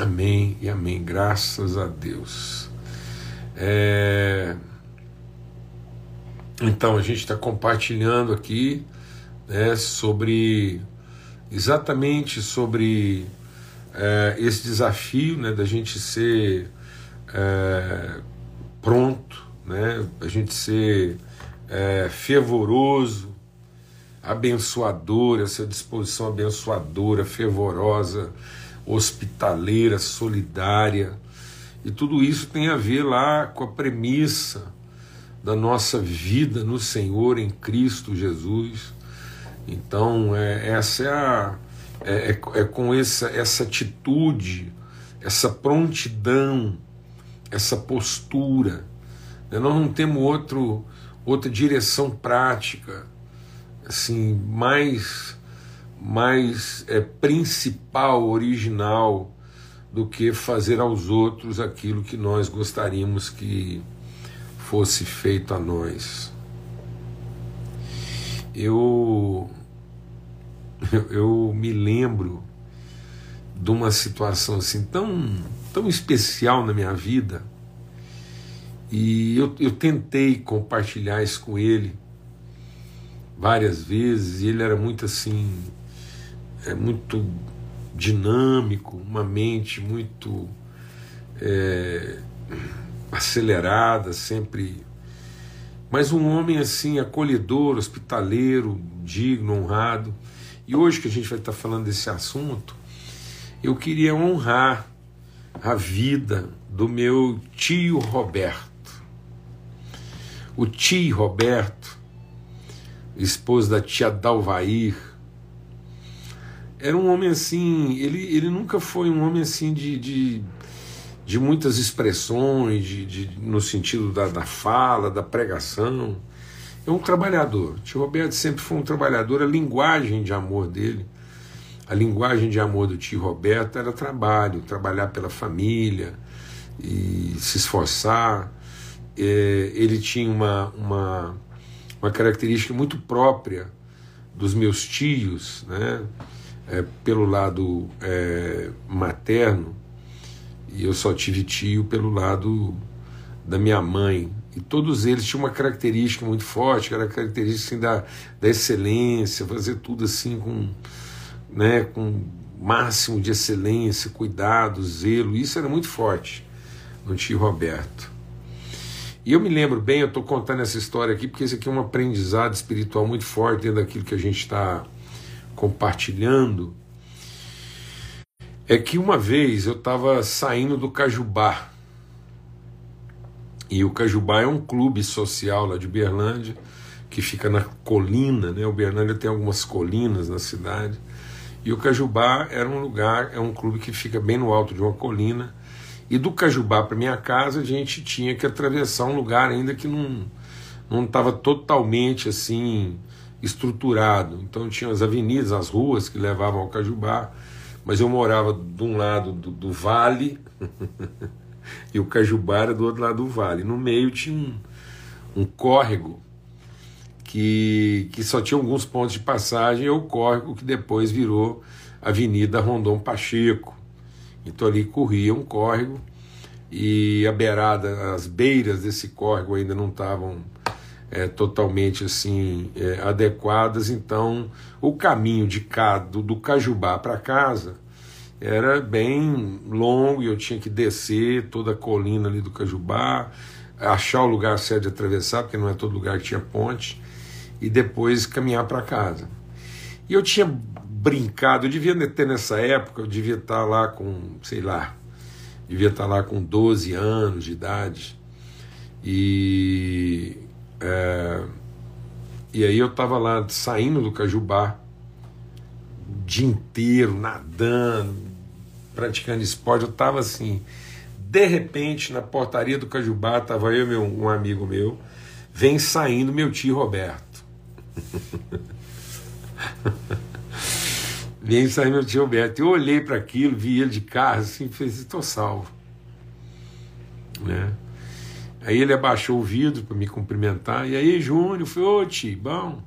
Amém e amém. Graças a Deus. É... Então, a gente está compartilhando aqui né, sobre exatamente sobre é, esse desafio né, da gente ser é, pronto, né, a gente ser é, fervoroso, abençoador, essa disposição abençoadora, fervorosa, hospitaleira, solidária. E tudo isso tem a ver lá com a premissa da nossa vida no Senhor em Cristo Jesus. Então, é, essa é a. É, é, é com essa, essa atitude, essa prontidão, essa postura. Né? Nós não temos outro, outra direção prática, assim, mais mais é, principal, original, do que fazer aos outros aquilo que nós gostaríamos que fosse feito a nós. Eu, eu, me lembro de uma situação assim tão, tão especial na minha vida e eu, eu tentei compartilhar isso com ele várias vezes e ele era muito assim é muito dinâmico, uma mente muito é, acelerada, sempre. Mas um homem assim, acolhedor, hospitaleiro, digno, honrado. E hoje que a gente vai estar falando desse assunto, eu queria honrar a vida do meu tio Roberto. O tio Roberto, esposo da tia Dalvair, era um homem assim, ele, ele nunca foi um homem assim de, de, de muitas expressões, de, de, no sentido da, da fala, da pregação. É um trabalhador. Tio Roberto sempre foi um trabalhador, a linguagem de amor dele, a linguagem de amor do tio Roberto era trabalho, trabalhar pela família e se esforçar. É, ele tinha uma, uma, uma característica muito própria dos meus tios, né? É, pelo lado é, materno, e eu só tive tio pelo lado da minha mãe. E todos eles tinham uma característica muito forte, que era a característica assim, da, da excelência, fazer tudo assim com, né, com máximo de excelência, cuidado, zelo. Isso era muito forte no tio Roberto. E eu me lembro bem, eu estou contando essa história aqui, porque isso aqui é um aprendizado espiritual muito forte dentro daquilo que a gente está compartilhando é que uma vez eu estava saindo do Cajubá. E o Cajubá é um clube social lá de Berlândia, que fica na colina, né? O Berlândia tem algumas colinas na cidade. E o Cajubá era um lugar, é um clube que fica bem no alto de uma colina. E do Cajubá para minha casa a gente tinha que atravessar um lugar ainda que não não estava totalmente assim estruturado. Então tinha as avenidas, as ruas que levavam ao Cajubá, mas eu morava de um lado do, do vale e o Cajubá era do outro lado do vale. No meio tinha um, um córrego que, que só tinha alguns pontos de passagem, e o córrego que depois virou Avenida Rondon Pacheco. Então ali corria um córrego e a beirada, as beiras desse córrego ainda não estavam é, totalmente assim é, adequadas. Então, o caminho de cá, do, do Cajubá para casa era bem longo e eu tinha que descer toda a colina ali do Cajubá, achar o lugar certo de atravessar, porque não é todo lugar que tinha ponte, e depois caminhar para casa. E eu tinha brincado, eu devia ter nessa época, eu devia estar lá com, sei lá, devia estar lá com 12 anos de idade. E é, e aí eu estava lá saindo do Cajubá, o dia inteiro, nadando, praticando esporte. Eu estava assim, de repente, na portaria do Cajubá, estava eu e meu, um amigo meu, vem saindo meu tio Roberto. vem saindo meu tio Roberto. Eu olhei para aquilo, vi ele de carro assim, falei, estou salvo. Né? Aí ele abaixou o vidro para me cumprimentar. E aí, Júnior, foi, ô tio, bom.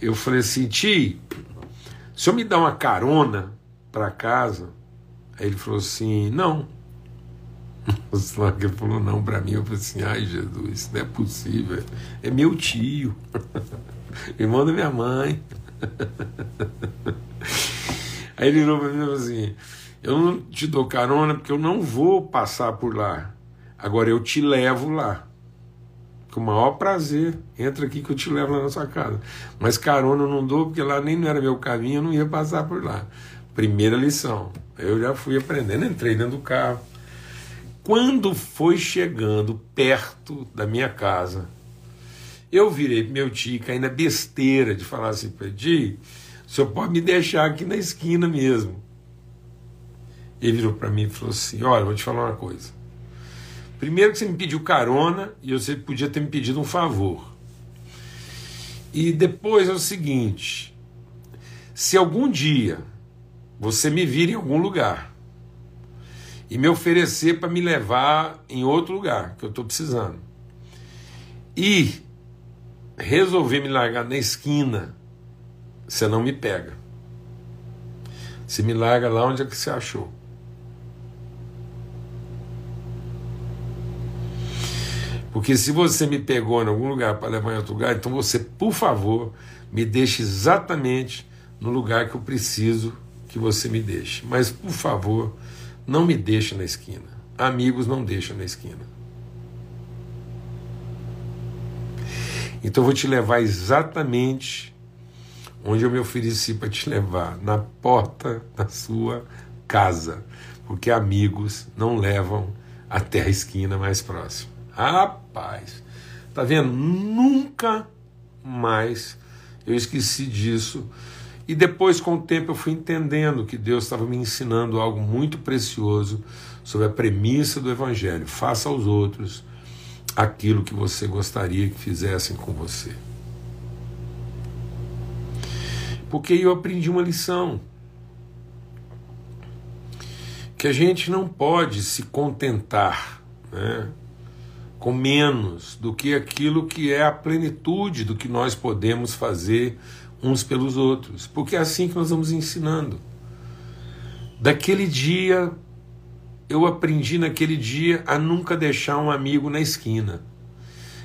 Eu falei assim, tio, se eu me dar uma carona para casa, Aí ele falou assim: Não. Ele falou não para mim. Eu falei assim: Ai, Jesus, isso não é possível. É meu tio, irmão da minha mãe. Aí ele virou para mim e falou assim: Eu não te dou carona porque eu não vou passar por lá. Agora eu te levo lá. Com o maior prazer. Entra aqui que eu te levo lá na sua casa. Mas carona eu não dou porque lá nem não era meu caminho, eu não ia passar por lá. Primeira lição. Eu já fui aprendendo, entrei dentro do carro. Quando foi chegando perto da minha casa, eu virei pro meu tio, caindo na besteira de falar assim para ele, o senhor pode me deixar aqui na esquina mesmo. Ele virou para mim e falou assim: Olha, vou te falar uma coisa. Primeiro que você me pediu carona e você podia ter me pedido um favor. E depois é o seguinte: se algum dia você me vir em algum lugar e me oferecer para me levar em outro lugar que eu estou precisando, e resolver me largar na esquina, você não me pega. Você me larga lá onde é que você achou. Porque se você me pegou em algum lugar para levar em outro lugar, então você, por favor, me deixe exatamente no lugar que eu preciso que você me deixe. Mas, por favor, não me deixe na esquina. Amigos não deixam na esquina. Então eu vou te levar exatamente onde eu me ofereci para te levar, na porta da sua casa, porque amigos não levam até a esquina mais próxima. Rapaz, tá vendo? Nunca mais eu esqueci disso. E depois, com o tempo, eu fui entendendo que Deus estava me ensinando algo muito precioso sobre a premissa do Evangelho. Faça aos outros aquilo que você gostaria que fizessem com você. Porque eu aprendi uma lição. Que a gente não pode se contentar né, com menos do que aquilo que é a plenitude do que nós podemos fazer uns pelos outros. Porque é assim que nós vamos ensinando. Daquele dia eu aprendi naquele dia a nunca deixar um amigo na esquina.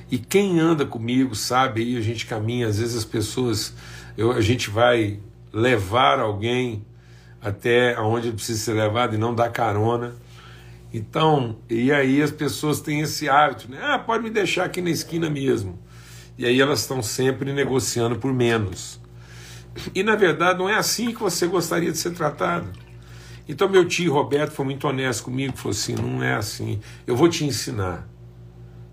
E quem anda comigo sabe aí, a gente caminha, às vezes as pessoas, eu, a gente vai levar alguém até onde precisa ser levado e não dar carona. Então, e aí as pessoas têm esse hábito, né? Ah, pode me deixar aqui na esquina mesmo. E aí elas estão sempre negociando por menos. E na verdade não é assim que você gostaria de ser tratado. Então meu tio Roberto foi muito honesto comigo, falou assim, não é assim, eu vou te ensinar.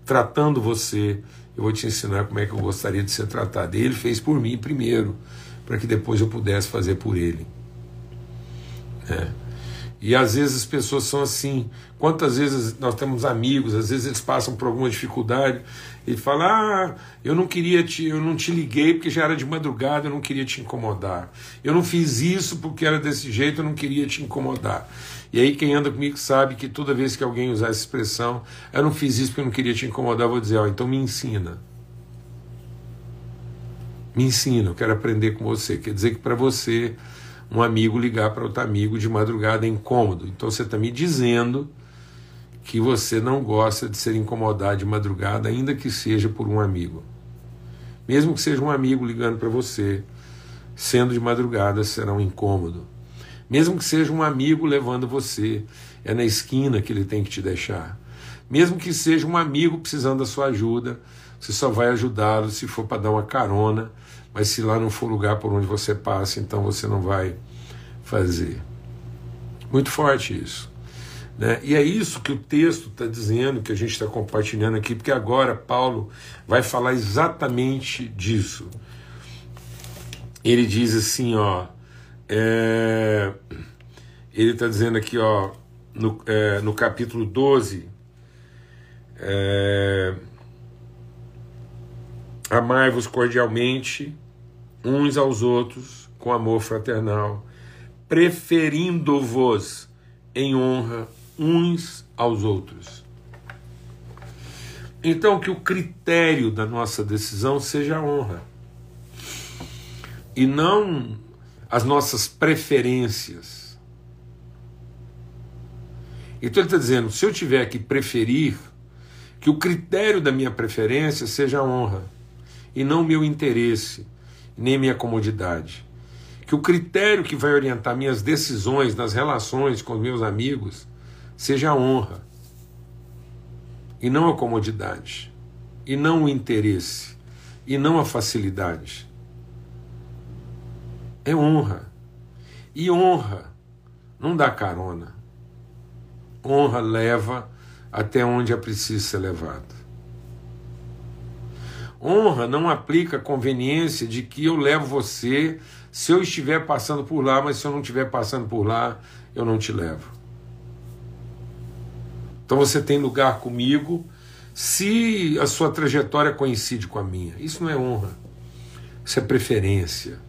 Tratando você, eu vou te ensinar como é que eu gostaria de ser tratado. E ele fez por mim primeiro, para que depois eu pudesse fazer por ele. É. E às vezes as pessoas são assim. Quantas vezes nós temos amigos, às vezes eles passam por alguma dificuldade e falam: Ah, eu não queria te, eu não te liguei porque já era de madrugada, eu não queria te incomodar. Eu não fiz isso porque era desse jeito, eu não queria te incomodar. E aí quem anda comigo sabe que toda vez que alguém usar essa expressão, eu não fiz isso porque eu não queria te incomodar, eu vou dizer, ó, então me ensina. Me ensina, eu quero aprender com você. Quer dizer que para você um amigo ligar para outro amigo de madrugada é incômodo. Então você está me dizendo que você não gosta de ser incomodado de madrugada, ainda que seja por um amigo. Mesmo que seja um amigo ligando para você, sendo de madrugada, será um incômodo. Mesmo que seja um amigo levando você, é na esquina que ele tem que te deixar. Mesmo que seja um amigo precisando da sua ajuda, você só vai ajudá-lo se for para dar uma carona mas se lá não for lugar por onde você passa, então você não vai fazer. Muito forte isso. Né? E é isso que o texto está dizendo, que a gente está compartilhando aqui, porque agora Paulo vai falar exatamente disso. Ele diz assim, ó, é, ele está dizendo aqui, ó, no, é, no capítulo 12, é, amai-vos cordialmente uns aos outros com amor fraternal, preferindo-vos em honra uns aos outros. Então, que o critério da nossa decisão seja a honra e não as nossas preferências. Então ele está dizendo: se eu tiver que preferir, que o critério da minha preferência seja a honra, e não meu interesse, nem minha comodidade. Que o critério que vai orientar minhas decisões nas relações com os meus amigos seja a honra, e não a comodidade, e não o interesse, e não a facilidade. É honra. E honra não dá carona. Honra leva até onde é preciso ser levado. Honra não aplica a conveniência de que eu levo você se eu estiver passando por lá, mas se eu não estiver passando por lá, eu não te levo. Então você tem lugar comigo se a sua trajetória coincide com a minha. Isso não é honra, isso é preferência.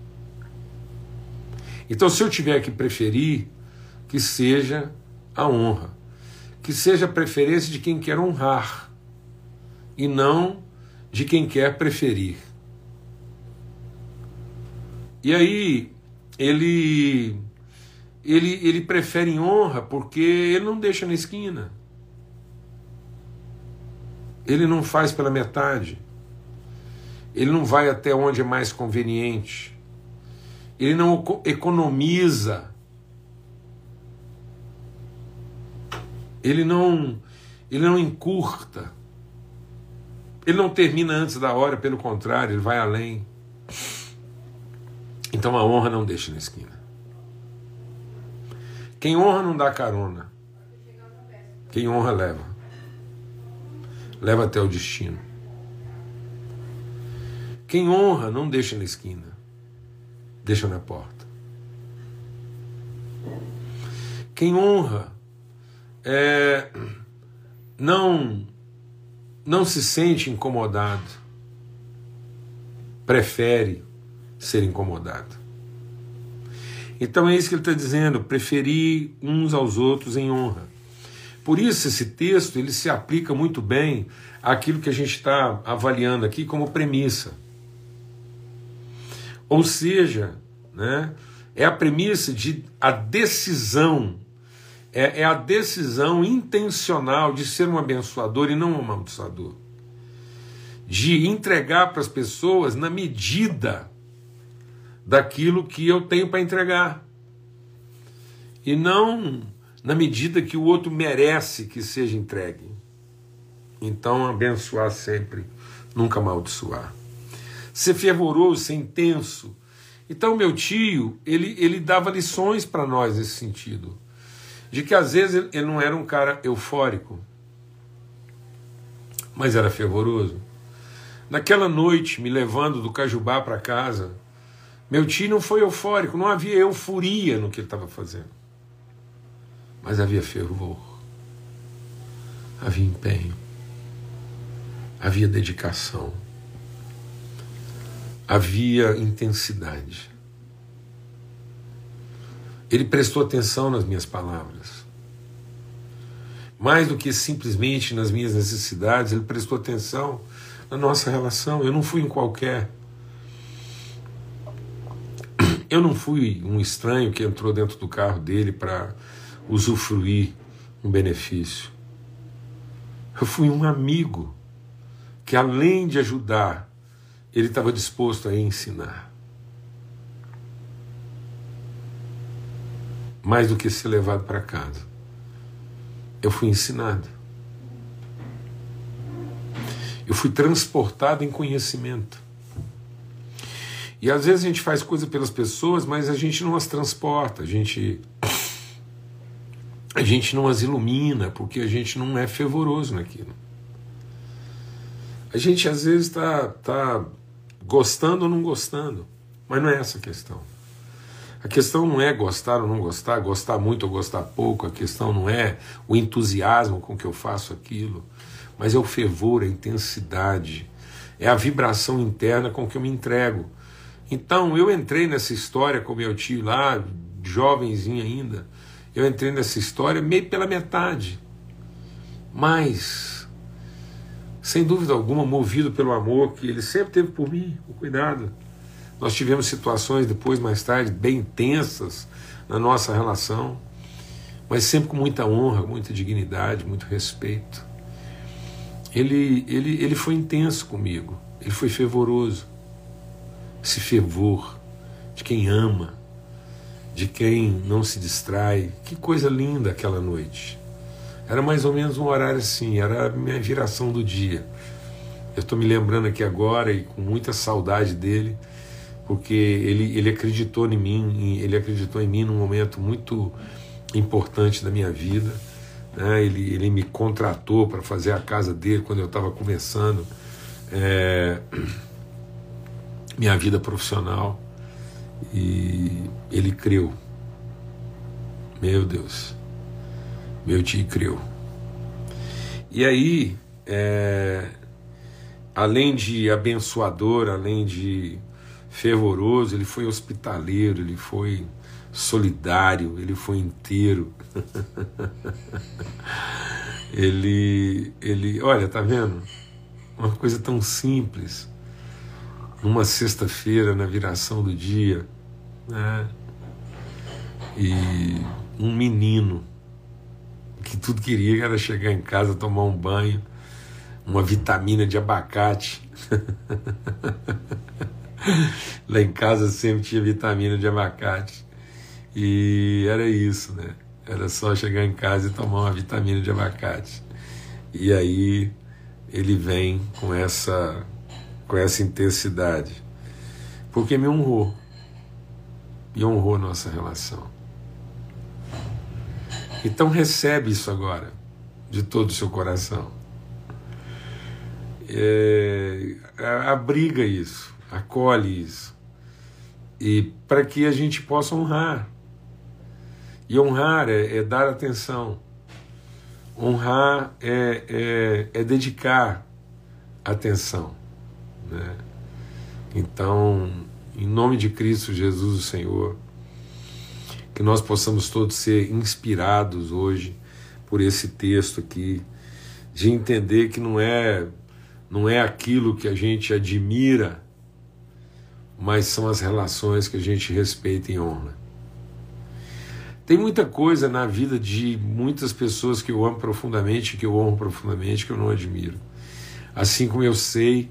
Então, se eu tiver que preferir, que seja a honra, que seja preferência de quem quer honrar e não de quem quer preferir. E aí ele ele ele prefere honra porque ele não deixa na esquina. Ele não faz pela metade. Ele não vai até onde é mais conveniente. Ele não economiza. Ele não ele não encurta. Ele não termina antes da hora, pelo contrário, ele vai além. Então a honra não deixa na esquina. Quem honra não dá carona. Quem honra leva. Leva até o destino. Quem honra não deixa na esquina. Deixa na porta. Quem honra é, não não se sente incomodado, prefere ser incomodado. Então é isso que ele está dizendo, preferir uns aos outros em honra. Por isso esse texto ele se aplica muito bem àquilo que a gente está avaliando aqui como premissa. Ou seja, né, é a premissa de a decisão é, é a decisão intencional de ser um abençoador e não um amaldiçoador. De entregar para as pessoas na medida daquilo que eu tenho para entregar. E não na medida que o outro merece que seja entregue. Então, abençoar sempre, nunca amaldiçoar. Ser fervoroso, ser intenso. Então, meu tio, ele, ele dava lições para nós nesse sentido de que às vezes ele não era um cara eufórico, mas era fervoroso. Naquela noite, me levando do Cajubá para casa, meu tio não foi eufórico, não havia euforia no que ele estava fazendo, mas havia fervor, havia empenho, havia dedicação, havia intensidade. Ele prestou atenção nas minhas palavras. Mais do que simplesmente nas minhas necessidades, ele prestou atenção na nossa relação. Eu não fui um qualquer. Eu não fui um estranho que entrou dentro do carro dele para usufruir um benefício. Eu fui um amigo que, além de ajudar, ele estava disposto a ensinar. Mais do que ser levado para casa. Eu fui ensinado. Eu fui transportado em conhecimento. E às vezes a gente faz coisa pelas pessoas, mas a gente não as transporta, a gente a gente não as ilumina, porque a gente não é fervoroso naquilo. A gente às vezes está tá gostando ou não gostando, mas não é essa a questão. A questão não é gostar ou não gostar, gostar muito ou gostar pouco, a questão não é o entusiasmo com que eu faço aquilo, mas é o fervor, a intensidade, é a vibração interna com que eu me entrego. Então eu entrei nessa história com meu tio lá, jovenzinho ainda, eu entrei nessa história meio pela metade, mas sem dúvida alguma movido pelo amor que ele sempre teve por mim, o cuidado nós tivemos situações depois, mais tarde, bem tensas na nossa relação, mas sempre com muita honra, muita dignidade, muito respeito. Ele, ele, ele foi intenso comigo, ele foi fervoroso. Esse fervor de quem ama, de quem não se distrai. Que coisa linda aquela noite. Era mais ou menos um horário assim, era a minha viração do dia. Eu estou me lembrando aqui agora e com muita saudade dele, porque ele, ele acreditou em mim, ele acreditou em mim num momento muito importante da minha vida. Né? Ele, ele me contratou para fazer a casa dele quando eu estava começando é, minha vida profissional e ele creu. Meu Deus, meu tio creu. E aí, é, além de abençoador, além de fervoroso, ele foi hospitaleiro, ele foi solidário, ele foi inteiro. ele, ele, olha, tá vendo? Uma coisa tão simples. Numa sexta-feira, na viração do dia, né? E um menino que tudo queria era chegar em casa, tomar um banho, uma vitamina de abacate. Lá em casa sempre tinha vitamina de abacate. E era isso, né? Era só chegar em casa e tomar uma vitamina de abacate. E aí ele vem com essa com essa intensidade. Porque me honrou. E honrou nossa relação. Então recebe isso agora, de todo o seu coração. É, abriga isso, acolhe isso. E para que a gente possa honrar e honrar é, é dar atenção. Honrar é, é, é dedicar atenção. Né? Então, em nome de Cristo Jesus, o Senhor, que nós possamos todos ser inspirados hoje por esse texto aqui, de entender que não é não é aquilo que a gente admira, mas são as relações que a gente respeita e honra. Tem muita coisa na vida de muitas pessoas que eu amo profundamente, que eu honro profundamente, que eu não admiro. Assim como eu sei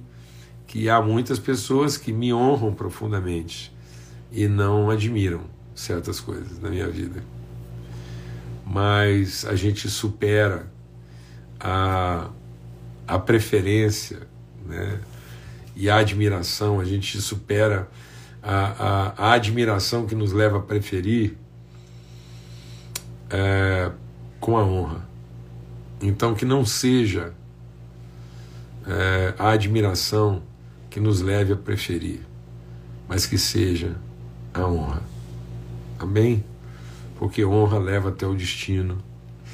que há muitas pessoas que me honram profundamente e não admiram certas coisas na minha vida. Mas a gente supera a, a preferência né, e a admiração, a gente supera a, a, a admiração que nos leva a preferir é, com a honra. Então, que não seja é, a admiração que nos leve a preferir, mas que seja a honra. Amém? Porque honra leva até o destino.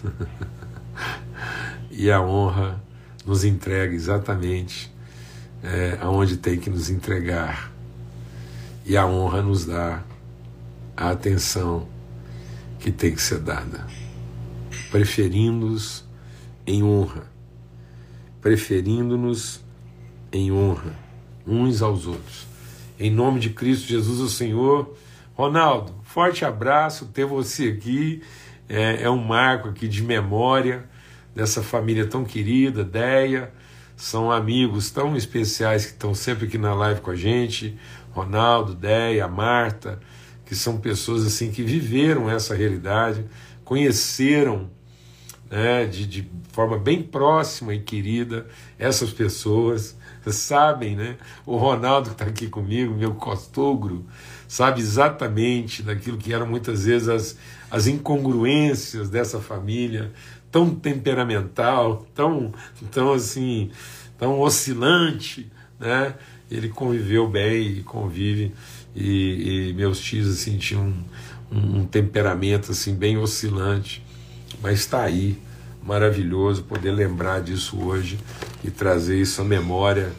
e a honra nos entrega exatamente é, aonde tem que nos entregar. E a honra nos dá a atenção que tem que ser dada, preferindo-nos em honra, preferindo-nos em honra uns aos outros. Em nome de Cristo Jesus, o Senhor. Ronaldo, forte abraço, ter você aqui é, é um marco aqui de memória dessa família tão querida, Deia, são amigos tão especiais que estão sempre aqui na live com a gente, Ronaldo, Deia, Marta, que são pessoas assim que viveram essa realidade, conheceram né, de, de forma bem próxima e querida essas pessoas, sabem, né? O Ronaldo que está aqui comigo, meu costogro, sabe exatamente daquilo que eram muitas vezes as, as incongruências dessa família, tão temperamental, tão, tão assim, tão oscilante, né? Ele conviveu bem e convive e, e meus tios assim tinham um, um, temperamento assim bem oscilante, mas está aí, maravilhoso poder lembrar disso hoje e trazer isso à memória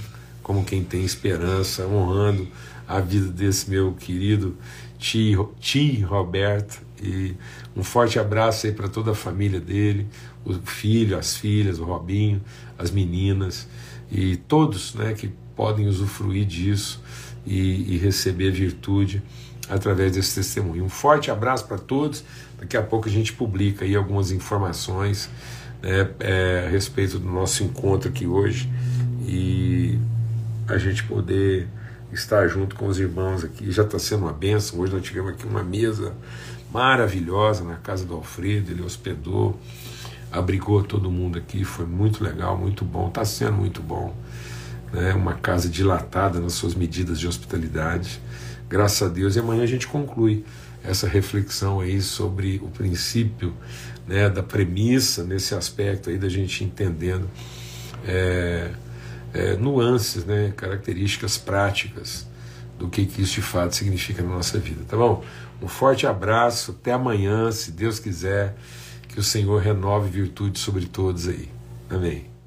como quem tem esperança, honrando a vida desse meu querido tio, tio Roberto e um forte abraço aí para toda a família dele, o filho, as filhas, o Robinho, as meninas e todos, né, que podem usufruir disso e, e receber virtude através desse testemunho. Um forte abraço para todos. Daqui a pouco a gente publica aí algumas informações né, é, a respeito do nosso encontro aqui hoje e a gente poder estar junto com os irmãos aqui. Já está sendo uma benção. Hoje nós tivemos aqui uma mesa maravilhosa na casa do Alfredo. Ele hospedou, abrigou todo mundo aqui. Foi muito legal, muito bom. Está sendo muito bom. Né? Uma casa dilatada nas suas medidas de hospitalidade. Graças a Deus. E amanhã a gente conclui essa reflexão aí sobre o princípio né, da premissa nesse aspecto aí da gente entendendo. É, é, nuances, né, características práticas do que, que isso de fato significa na nossa vida, tá bom? Um forte abraço, até amanhã, se Deus quiser, que o Senhor renove virtude sobre todos aí. Amém.